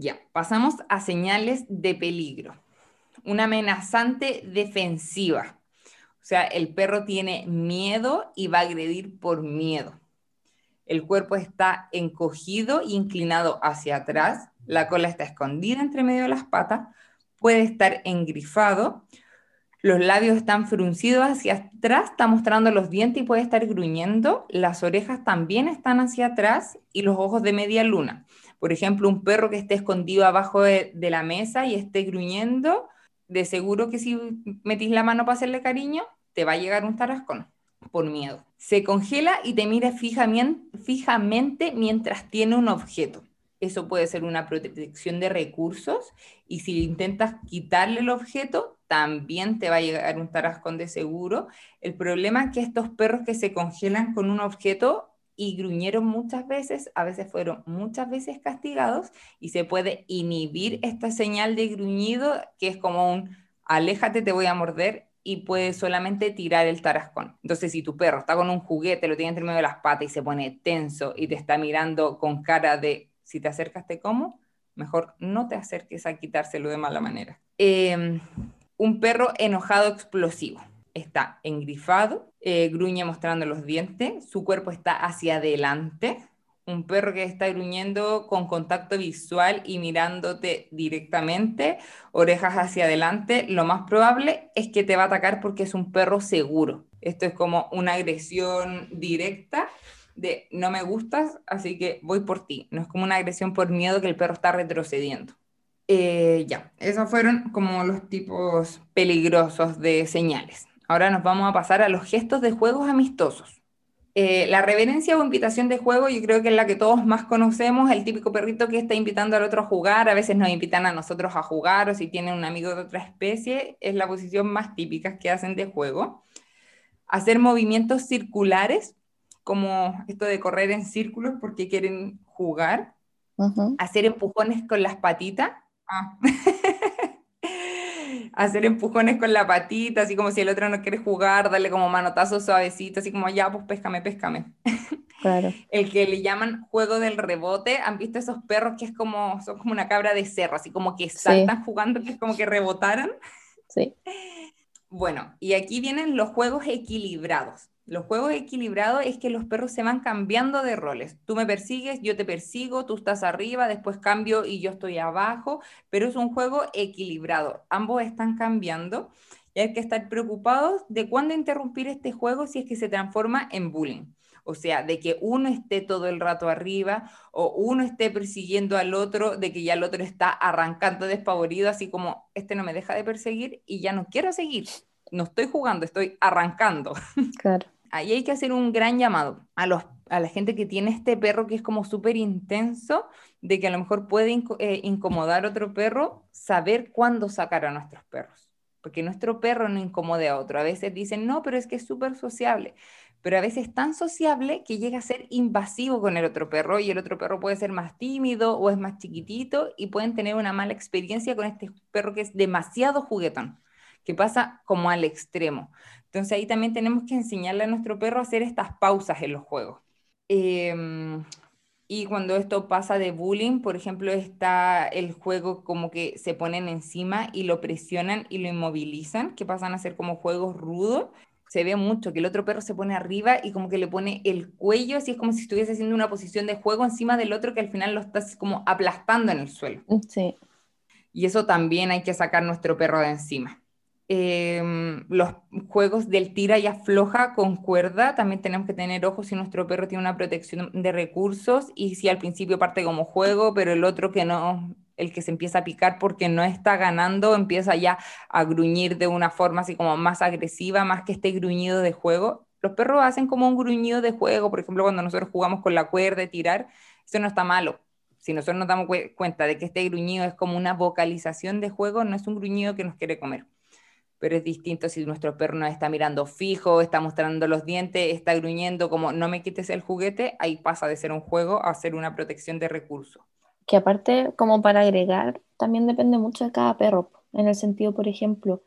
Speaker 3: Ya, pasamos a señales de peligro. Una amenazante defensiva. O sea, el perro tiene miedo y va a agredir por miedo. El cuerpo está encogido e inclinado hacia atrás, la cola está escondida entre medio de las patas, puede estar engrifado, los labios están fruncidos hacia atrás, está mostrando los dientes y puede estar gruñendo, las orejas también están hacia atrás y los ojos de media luna. Por ejemplo, un perro que esté escondido abajo de, la mesa y esté gruñendo, de seguro que si metís la mano para hacerle cariño, te va a llegar un tarascón por miedo. Se congela y te mira fijamente, fijamente mientras tiene un objeto. Eso puede ser una protección de recursos y si intentas quitarle el objeto, también te va a llegar un tarascón de seguro. El problema es que estos perros que se congelan con un objeto y gruñeron muchas veces, a veces fueron muchas veces castigados y se puede inhibir esta señal de gruñido que es como un aléjate, te voy a morder y puede solamente tirar el tarascón. Entonces, si tu perro está con un juguete, lo tiene entre medio de las patas y se pone tenso y te está mirando con cara de si te acercas te como, mejor no te acerques a quitárselo de mala manera. Eh, un perro enojado explosivo. Está engrifado, eh, gruñe mostrando los dientes, su cuerpo está hacia adelante. Un perro que está gruñendo con contacto visual y mirándote directamente, orejas hacia adelante, lo más probable es que te va a atacar porque es un perro seguro. Esto es como una agresión directa de no me gustas, así que voy por ti. No es como una agresión por miedo que el perro está retrocediendo. Eh, ya, esos fueron como los tipos peligrosos de señales. Ahora nos vamos a pasar a los gestos de juegos amistosos. Eh, la reverencia o invitación de juego, yo creo que es la que todos más conocemos, el típico perrito que está invitando al otro a jugar, a veces nos invitan a nosotros a jugar o si tienen un amigo de otra especie, es la posición más típica que hacen de juego. Hacer movimientos circulares, como esto de correr en círculos porque quieren jugar. Hacer empujones con las patitas. Ah. hacer empujones con la patita, así como si el otro no quiere jugar, darle como manotazo suavecito, así como ya, pues péscame, péscame. Claro. El que le llaman juego del rebote, ¿han visto esos perros que es como, son como una cabra de cerro, así como que saltan jugando, que es como que rebotaran?
Speaker 1: Sí.
Speaker 3: Bueno, y aquí vienen los juegos equilibrados. Los juegos equilibrados es que los perros se van cambiando de roles. Tú me persigues, yo te persigo, tú estás arriba, después cambio y yo estoy abajo, pero es un juego equilibrado. Ambos están cambiando y hay que estar preocupados de cuándo interrumpir este juego si es que se transforma en bullying. O sea, de que uno esté todo el rato arriba o uno esté persiguiendo al otro, de que ya el otro está arrancando despavorido, así como, este no me deja de perseguir y ya no quiero seguir. No estoy jugando, estoy arrancando.
Speaker 1: Claro
Speaker 3: ahí hay que hacer un gran llamado a, los, a la gente que tiene este perro que es como súper intenso, de que a lo mejor puede eh, incomodar a otro perro, saber cuándo sacar a nuestros perros. Porque nuestro perro no incomode a otro. A veces dicen, no, pero es que es súper sociable. Pero a veces es tan sociable que llega a ser invasivo con el otro perro y el otro perro puede ser más tímido o es más chiquitito y pueden tener una mala experiencia con este perro que es demasiado juguetón, que pasa como al extremo. Entonces ahí también tenemos que enseñarle a nuestro perro a hacer estas pausas en los juegos. Em, y cuando esto pasa de bullying, por ejemplo, está el juego como que se ponen encima y lo presionan y lo inmovilizan, que pasan a ser como juegos rudos. Se ve mucho que el otro perro se pone arriba y como que le pone el cuello, así es como si estuviese haciendo una posición de juego encima del otro que al final lo estás como aplastando en el suelo.
Speaker 1: Sí.
Speaker 3: Y eso también hay que sacar nuestro perro de encima. Em, los juegos del tira y afloja con cuerda, también tenemos que tener ojo si nuestro perro tiene una protección de recursos y si al principio parte como juego, pero el otro que no, el que se empieza a picar porque no está ganando, empieza ya a gruñir de una forma así como más agresiva, más que este gruñido de juego. Los perros hacen como un gruñido de juego, por ejemplo, cuando nosotros jugamos con la cuerda de tirar, eso no está malo. Si nosotros nos damos cuenta de que este gruñido es como una vocalización de juego, no es un gruñido que nos quiere comer pero es distinto si nuestro perro nos está mirando fijo, está mostrando los dientes, está gruñendo como no me quites el juguete, ahí pasa de ser un juego a ser una protección de recursos.
Speaker 1: Que aparte, como para agregar, también depende mucho de cada perro, en el sentido, por ejemplo,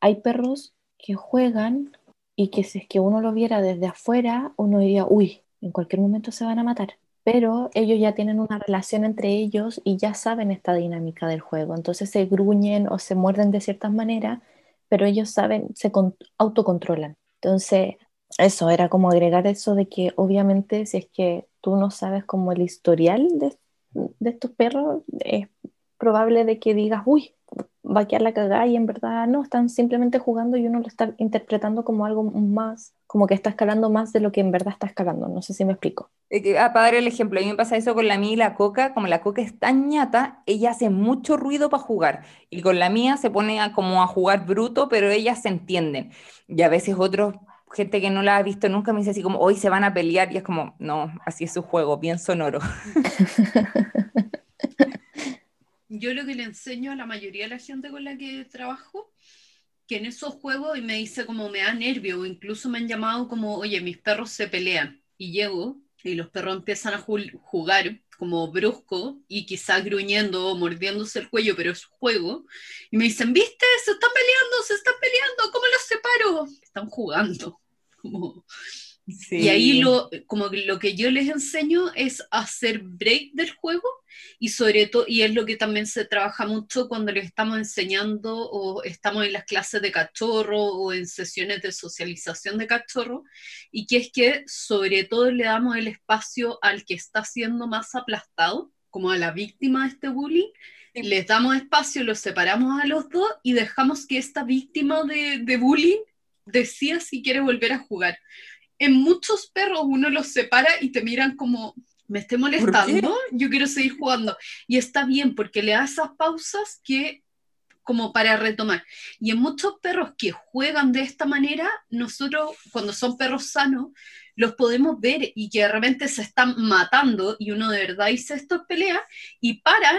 Speaker 1: hay perros que juegan y que si es que uno lo viera desde afuera, uno diría, uy, en cualquier momento se van a matar. Pero ellos ya tienen una relación entre ellos y ya saben esta dinámica del juego. Entonces se gruñen o se muerden de ciertas maneras pero ellos saben, se autocontrolan. Entonces, eso era como agregar eso de que obviamente si es que tú no sabes como el historial de, de estos perros, es probable de que digas, uy, va a quedar la cagada y en verdad no, están simplemente jugando y uno lo está interpretando como algo más, como que está escalando más de lo que en verdad está escalando. No sé si me explico.
Speaker 3: Ah, para dar el ejemplo, a mí me pasa eso con la mía y la coca, como la coca es tan ñata, ella hace mucho ruido para jugar y con la mía se pone como a jugar bruto, pero ellas se entienden. Y a veces otros gente que no la ha visto nunca me dice así como, hoy se van a pelear y es como, no, así es su juego, bien sonoro.
Speaker 2: yo lo que le enseño a la mayoría de la gente con la que trabajo, que en esos juegos y me dice como me da nervio o incluso me han llamado como, oye, mis perros se pelean y llego y los perros empiezan a jugar como brusco y quizás gruñendo o mordiéndose el cuello, pero es juego. Y me dicen, ¿viste? Se están peleando, se están peleando, ¿cómo los separo? Están jugando. y ahí lo, como lo que yo les enseño es hacer break del juego y sobre todo, y es lo que también se trabaja mucho cuando les estamos enseñando o estamos en las clases de cachorro o en sesiones de socialización de cachorro, y que es que sobre todo le damos el espacio al que está siendo más aplastado, como a la víctima de este bullying, les damos espacio, los separamos a los dos y dejamos que esta víctima de, de bullying decida si quiere volver a jugar en muchos perros uno los separa y te miran como, me esté molestando, yo quiero seguir jugando. Y está bien porque le da esas pausas que como para retomar. Y en muchos perros que juegan de esta manera, nosotros, cuando son perros sanos, los podemos ver y que de repente se están matando y uno de verdad dice esto es pelea y paran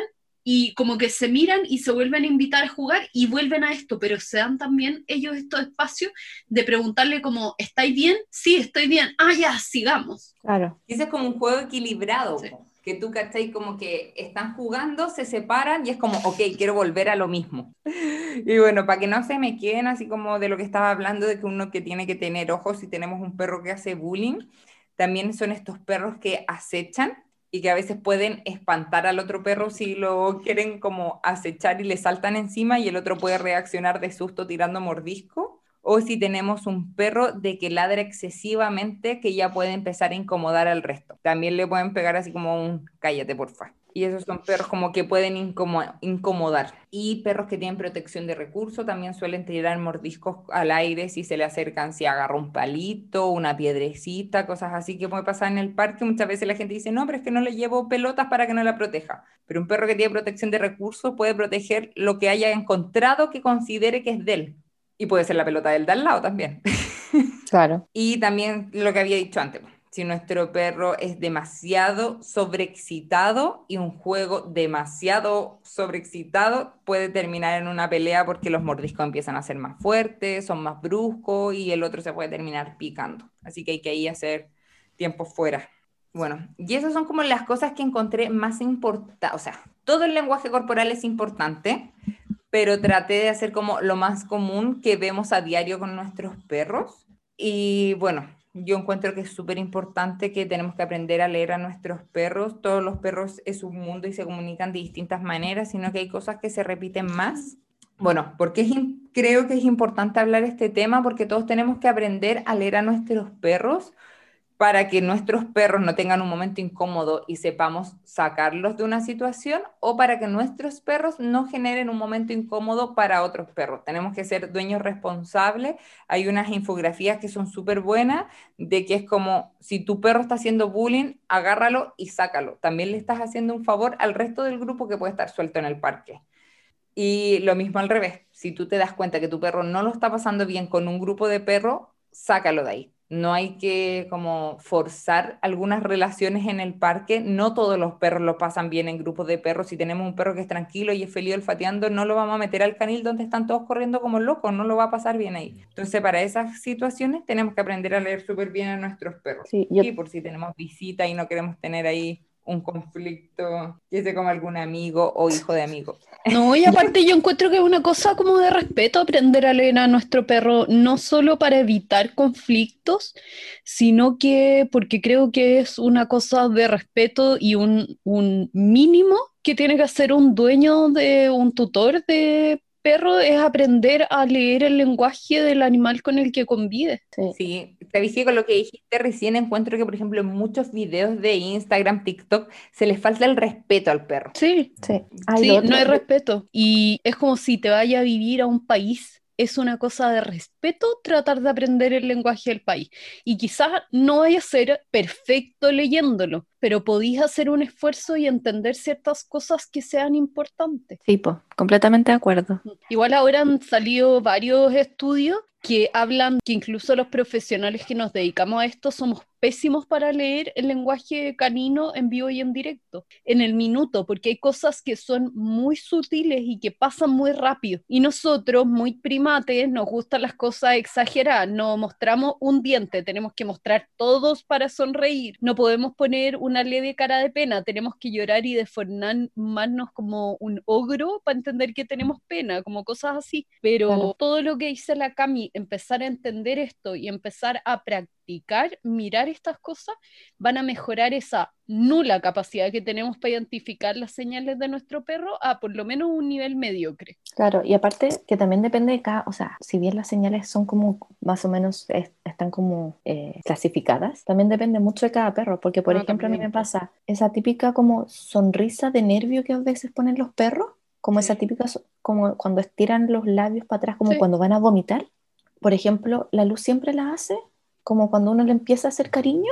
Speaker 2: y como que se miran y se vuelven a invitar a jugar y vuelven a esto, pero se dan también ellos estos espacios de preguntarle como, ¿estáis bien? Sí, estoy bien. Ah, ya, sigamos.
Speaker 1: Claro.
Speaker 3: Ese es como un juego equilibrado,
Speaker 2: Sí.
Speaker 3: que tú, ¿cachai? Como que están jugando, se separan y es como, ok, quiero volver a lo mismo. Y bueno, para que no se me queden así como de lo que estaba hablando, de que uno que tiene que tener ojos si tenemos un perro que hace bullying, también son estos perros que acechan y que a veces pueden espantar al otro perro si lo quieren como acechar y le saltan encima y el otro puede reaccionar de susto tirando mordisco. O si tenemos un perro de que ladra excesivamente que ya puede empezar a incomodar al resto. También le pueden pegar así como un cállate, porfa. Y esos son perros como que pueden incomo- incomodar. Y perros que tienen protección de recursos también suelen tirar mordiscos al aire si se le acercan, si agarra un palito, una piedrecita, cosas así que puede pasar en el parque. Muchas veces la gente dice, no, pero es que no le llevo pelotas para que no la proteja. Pero un perro que tiene protección de recursos puede proteger lo que haya encontrado que considere que es de él. Y puede ser la pelota del de al lado también.
Speaker 1: Claro.
Speaker 3: Y también lo que había dicho antes, si nuestro perro es demasiado sobreexcitado y un juego demasiado sobreexcitado puede terminar en una pelea porque los mordiscos empiezan a ser más fuertes, son más bruscos y el otro se puede terminar picando. Así que hay que ahí hacer tiempo fuera. Bueno, y esas son como las cosas que encontré más importantes. O sea, todo el lenguaje corporal es importante, pero traté de hacer como lo más común que vemos a diario con nuestros perros. Y bueno, yo encuentro que es súper importante que tenemos que aprender a leer a nuestros perros. Todos los perros es un mundo y se comunican de distintas maneras, sino que hay cosas que se repiten más. Bueno, porque es creo que es importante hablar este tema porque todos tenemos que aprender a leer a nuestros perros para que nuestros perros no tengan un momento incómodo y sepamos sacarlos de una situación o para que nuestros perros no generen un momento incómodo para otros perros. Tenemos que ser dueños responsables. Hay unas infografías que son súper buenas de que es como si tu perro está haciendo bullying, agárralo y sácalo. También le estás haciendo un favor al resto del grupo que puede estar suelto en el parque. Y lo mismo al revés, si tú te das cuenta que tu perro no lo está pasando bien con un grupo de perros, sácalo de ahí. No hay que como forzar algunas relaciones en el parque. No todos los perros lo pasan bien en grupos de perros. Si tenemos un perro que es tranquilo y es feliz olfateando, no lo vamos a meter al canil donde están todos corriendo como locos. No lo va a pasar bien ahí. Entonces, para esas situaciones tenemos que aprender a leer súper bien a nuestros perros.
Speaker 1: Sí, yo-
Speaker 3: Y por si tenemos visita y no queremos tener ahí un conflicto, que sea como algún amigo o hijo de amigo.
Speaker 2: No, y aparte yo encuentro que es una cosa como de respeto aprender a leer a nuestro perro, no solo para evitar conflictos, sino que porque creo que es una cosa de respeto y un, un mínimo que tiene que hacer un dueño de un tutor de perro es aprender a leer el lenguaje del animal con el que convive.
Speaker 1: Sí.
Speaker 3: Sí, te dije con lo que dijiste recién, encuentro que, por ejemplo, en muchos videos de Instagram, TikTok, se les falta el respeto al perro.
Speaker 2: Sí,
Speaker 1: Sí.
Speaker 2: Sí, no hay respeto. Y es como si te vaya a vivir a un país. Es una cosa de respeto tratar de aprender el lenguaje del país. Y quizás no vaya a ser perfecto leyéndolo, pero podís hacer un esfuerzo y entender ciertas cosas que sean importantes.
Speaker 1: Sí, po, completamente de acuerdo.
Speaker 2: Igual ahora han salido varios estudios que hablan que incluso los profesionales que nos dedicamos a esto somos pésimos para leer el lenguaje canino en vivo y en directo, en el minuto, porque hay cosas que son muy sutiles y que pasan muy rápido. Y nosotros, muy primates, nos gustan las cosas exageradas, no mostramos un diente, tenemos que mostrar todos para sonreír, no podemos poner una leve cara de pena, tenemos que llorar y deformarnos como un ogro para entender que tenemos pena, como cosas así. Pero
Speaker 1: Claro.
Speaker 2: todo lo que dice la Cami, empezar a entender esto y empezar a practicar, mirar estas cosas, van a mejorar esa nula capacidad que tenemos para identificar las señales de nuestro perro a por lo menos un nivel mediocre.
Speaker 1: Claro, y aparte que también depende de cada, o sea, si bien las señales son como más o menos es- están como eh, clasificadas, también depende mucho de cada perro, porque por
Speaker 2: Ah,
Speaker 1: ejemplo a mí
Speaker 2: también.
Speaker 1: me pasa esa típica como sonrisa de nervio que a veces ponen los perros, como esa
Speaker 2: Sí.
Speaker 1: típica, so- como cuando estiran los labios para atrás, como
Speaker 2: Sí.
Speaker 1: cuando van a vomitar. Por ejemplo, la luz siempre la hace como cuando uno le empieza a hacer cariño,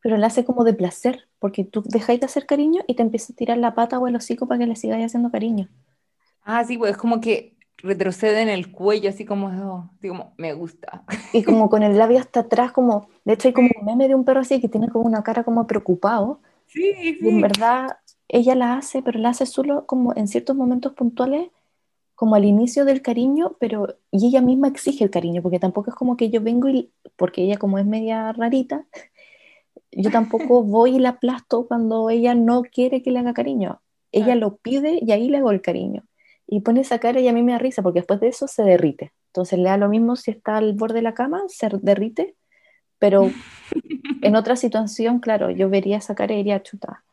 Speaker 1: pero la hace como de placer, porque tú dejáis de hacer cariño y te empieza a tirar la pata o el hocico para que le sigáis haciendo cariño.
Speaker 3: Ah, sí, pues es como que retrocede en el cuello, así como, oh, así como, me gusta.
Speaker 1: Y como con el labio hasta atrás, como, de hecho hay como un meme de un perro así que tiene como una cara como preocupado.
Speaker 3: Sí,
Speaker 1: Y en
Speaker 3: sí.
Speaker 1: verdad ella la hace, pero la hace solo como en ciertos momentos puntuales, como al inicio del cariño, pero y ella misma exige el cariño, porque tampoco es como que yo vengo y, porque ella como es media rarita, yo tampoco voy y la aplasto cuando ella no quiere que le haga cariño. Ella
Speaker 2: Claro.
Speaker 1: lo pide y ahí le hago el cariño. Y pone esa cara y a mí me da risa, porque después de eso se derrite. Entonces le da lo mismo si está al borde de la cama, se derrite, pero en otra situación, claro, yo vería esa cara y diría, chuta,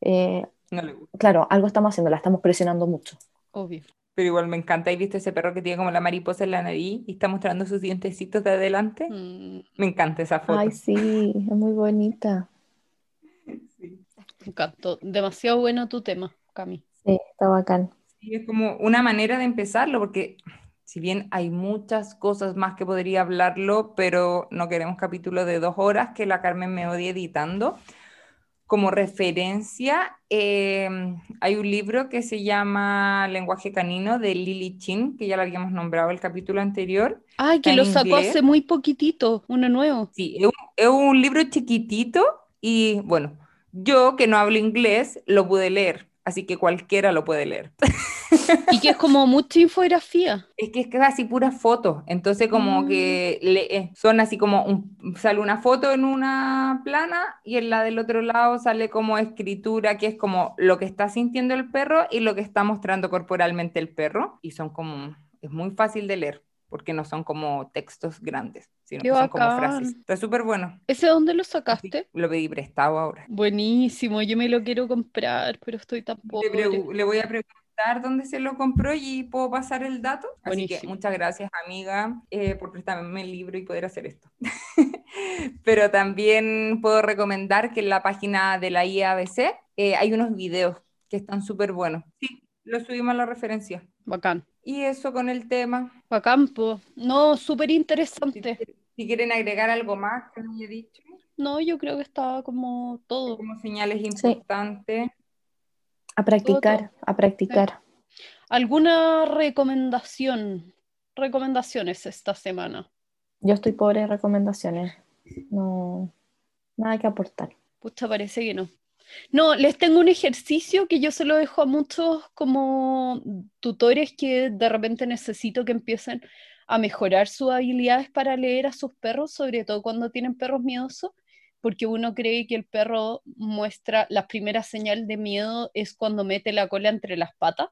Speaker 1: eh,
Speaker 3: No le gusta.
Speaker 1: claro, algo estamos haciendo, la estamos presionando mucho.
Speaker 2: Obvio.
Speaker 3: Pero igual me encanta. ¿Y viste ese perro que tiene como la mariposa en la nariz y está mostrando sus dientecitos de adelante?
Speaker 2: Mm,
Speaker 3: Me encanta esa foto.
Speaker 1: Ay, sí, es muy bonita.
Speaker 3: Sí.
Speaker 2: me encantó. Demasiado bueno tu tema, Cami.
Speaker 1: Sí, está bacán.
Speaker 3: Sí, es como una manera de empezarlo, porque si bien hay muchas cosas más que podría hablarlo, pero no queremos capítulo de dos horas que la Carmen me odie editando. Como referencia, eh, hay un libro que se llama Lenguaje Canino de Lily Chin, que ya lo habíamos nombrado el capítulo anterior.
Speaker 2: Ay, que lo sacó hace muy poquitito, uno nuevo.
Speaker 3: Sí, es un, es un libro chiquitito y bueno, yo que no hablo inglés lo pude leer, así que cualquiera lo puede leer.
Speaker 2: Y que es como mucha infografía.
Speaker 3: Es que es casi pura foto, entonces como
Speaker 2: Mm.
Speaker 3: que le- eh, son así como un- sale una foto en una plana y en la del otro lado sale como escritura que es como lo que está sintiendo el perro y lo que está mostrando corporalmente el perro y son como, es muy fácil de leer porque no son como textos grandes, sino que son como frases. Está súper bueno.
Speaker 2: ¿Ese dónde lo sacaste?
Speaker 3: lo pedí prestado ahora.
Speaker 2: Buenísimo, yo me lo quiero comprar, pero estoy tan
Speaker 3: Le,
Speaker 2: pobre.
Speaker 3: pregu- le voy a preguntar dónde se lo compró y puedo pasar el dato. Así que
Speaker 2: Buenísimo.
Speaker 3: muchas gracias, amiga, eh, por prestarme el libro y poder hacer esto. Pero también puedo recomendar que en la página de la IABC eh, hay unos videos que están súper buenos. Sí, lo subimos a la referencia.
Speaker 2: Bacán.
Speaker 3: Y eso con el tema.
Speaker 2: Bacán, po. No, súper interesante.
Speaker 3: Si quieren agregar algo más que no haya dicho,
Speaker 2: No, yo creo que estaba como todo.
Speaker 3: como señales importantes.
Speaker 1: A practicar, a practicar.
Speaker 2: ¿Alguna recomendación? Recomendaciones esta semana.
Speaker 1: Yo estoy pobre de recomendaciones. No, nada que aportar.
Speaker 2: Pucha, parece que no. No, les tengo un ejercicio que yo se lo dejo a muchos como tutores que de repente necesito que empiecen a mejorar sus habilidades para leer a sus perros, sobre todo cuando tienen perros miedosos, porque uno cree que el perro muestra las primeras señales de miedo es cuando mete la cola entre las patas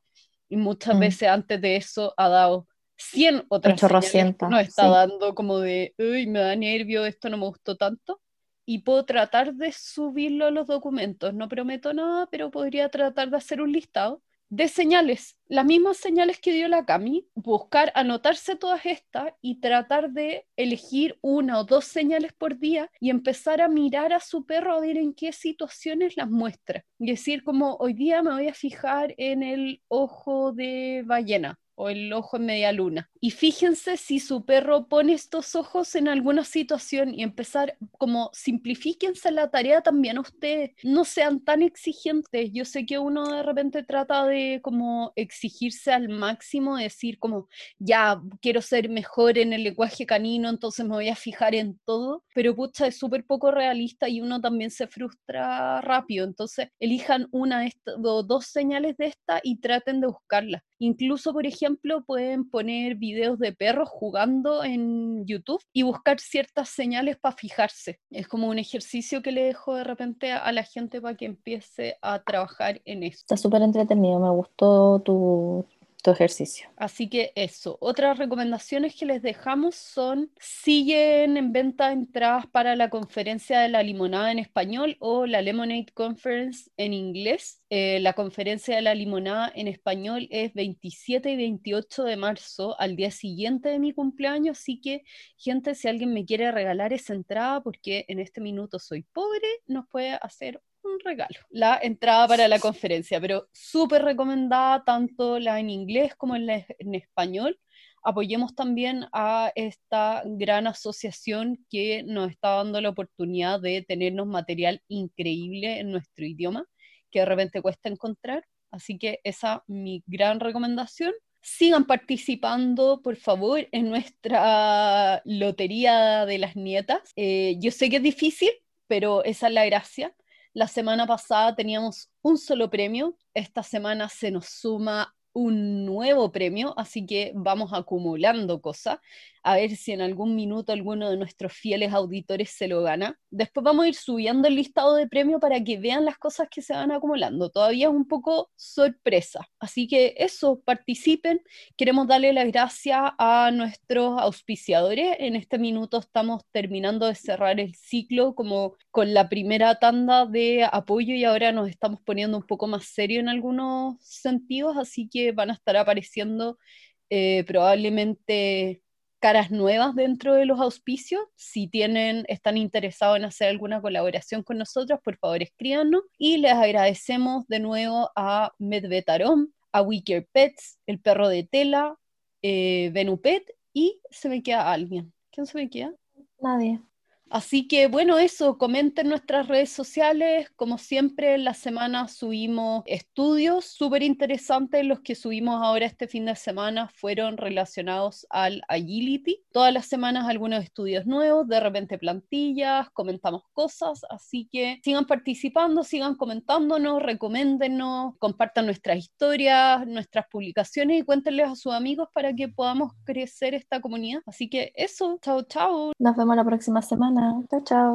Speaker 2: y muchas
Speaker 1: Mm.
Speaker 2: veces antes de eso ha dado 100 otras señales que
Speaker 1: Chorrocientas,
Speaker 2: nos está
Speaker 1: sí.
Speaker 2: dando como de, uy, me da nervio, esto no me gustó tanto y puedo tratar de subirlo a los documentos. No prometo nada, pero podría tratar de hacer un listado de señales, las mismas señales que dio la Cami, buscar, anotarse todas estas y tratar de elegir una o dos señales por día y empezar a mirar a su perro a ver en qué situaciones las muestra. Y decir como hoy día me voy a fijar en el ojo de ballena o el ojo en media luna. Y fíjense si su perro pone estos ojos en alguna situación y empezar como simplifíquense la tarea también a ustedes, no sean tan exigentes. Yo sé que uno de repente trata de como exigirse al máximo, decir como ya quiero ser mejor en el lenguaje canino, entonces me voy a fijar en todo, pero pucha, es súper poco realista y uno también se frustra rápido. Entonces, elijan una de esta- o dos señales de esta y traten de buscarlas. Incluso, por ejemplo, pueden poner videos de perros jugando en YouTube y buscar ciertas señales para fijarse. Es como un ejercicio que le dejo de repente a la gente para que empiece a trabajar en esto.
Speaker 1: Está súper entretenido, me gustó tu, tu ejercicio.
Speaker 2: Así que eso. Otras recomendaciones que les dejamos son, siguen en venta entradas para la conferencia de la limonada en español o la Lemonade Conference en inglés. Eh, la conferencia de la limonada en español es 27 y 28 de marzo, al día siguiente de mi cumpleaños. Así que, gente, si alguien me quiere regalar esa entrada, porque en este minuto soy pobre, nos puede hacer un regalo. La entrada para la conferencia, pero súper recomendada, tanto la en inglés como en, la- en español. Apoyemos también a esta gran asociación que nos está dando la oportunidad de tenernos material increíble en nuestro idioma, que de repente cuesta encontrar. Así que esa es mi gran recomendación. Sigan participando, por favor, en nuestra lotería de las nietas. Eh, yo sé que es difícil, pero esa es la gracia. La semana pasada teníamos un solo premio, esta semana se nos suma un nuevo premio, así que vamos acumulando cosas a ver si en algún minuto alguno de nuestros fieles auditores se lo gana. Después vamos a ir subiendo el listado de premios para que vean las cosas que se van acumulando. Todavía es un poco sorpresa. Así que eso, participen. Queremos darle las gracias a nuestros auspiciadores. En este minuto estamos terminando de cerrar el ciclo como con la primera tanda de apoyo y ahora nos estamos poniendo un poco más serio en algunos sentidos, así que van a estar apareciendo eh, probablemente caras nuevas dentro de los auspicios. Si tienen, están interesados en hacer alguna colaboración con nosotros, por favor escríbanos. Y les agradecemos de nuevo a Medvetarom, a Wicker Pets, el perro de tela, eh, Venupet y se me queda alguien. ¿Quién se me queda?
Speaker 1: Nadie.
Speaker 2: Así que bueno, eso, comenten nuestras redes sociales. Como siempre, en la semana subimos estudios súper interesantes. Los que subimos ahora este fin de semana fueron relacionados al agility. Todas las semanas algunos estudios nuevos, de repente plantillas, comentamos cosas. Así que sigan participando, sigan comentándonos, recoméndenos, compartan nuestras historias, nuestras publicaciones y cuéntenles a sus amigos para que podamos crecer esta comunidad. Así que eso, chao, chao.
Speaker 1: Nos vemos la próxima semana. Chao, chao.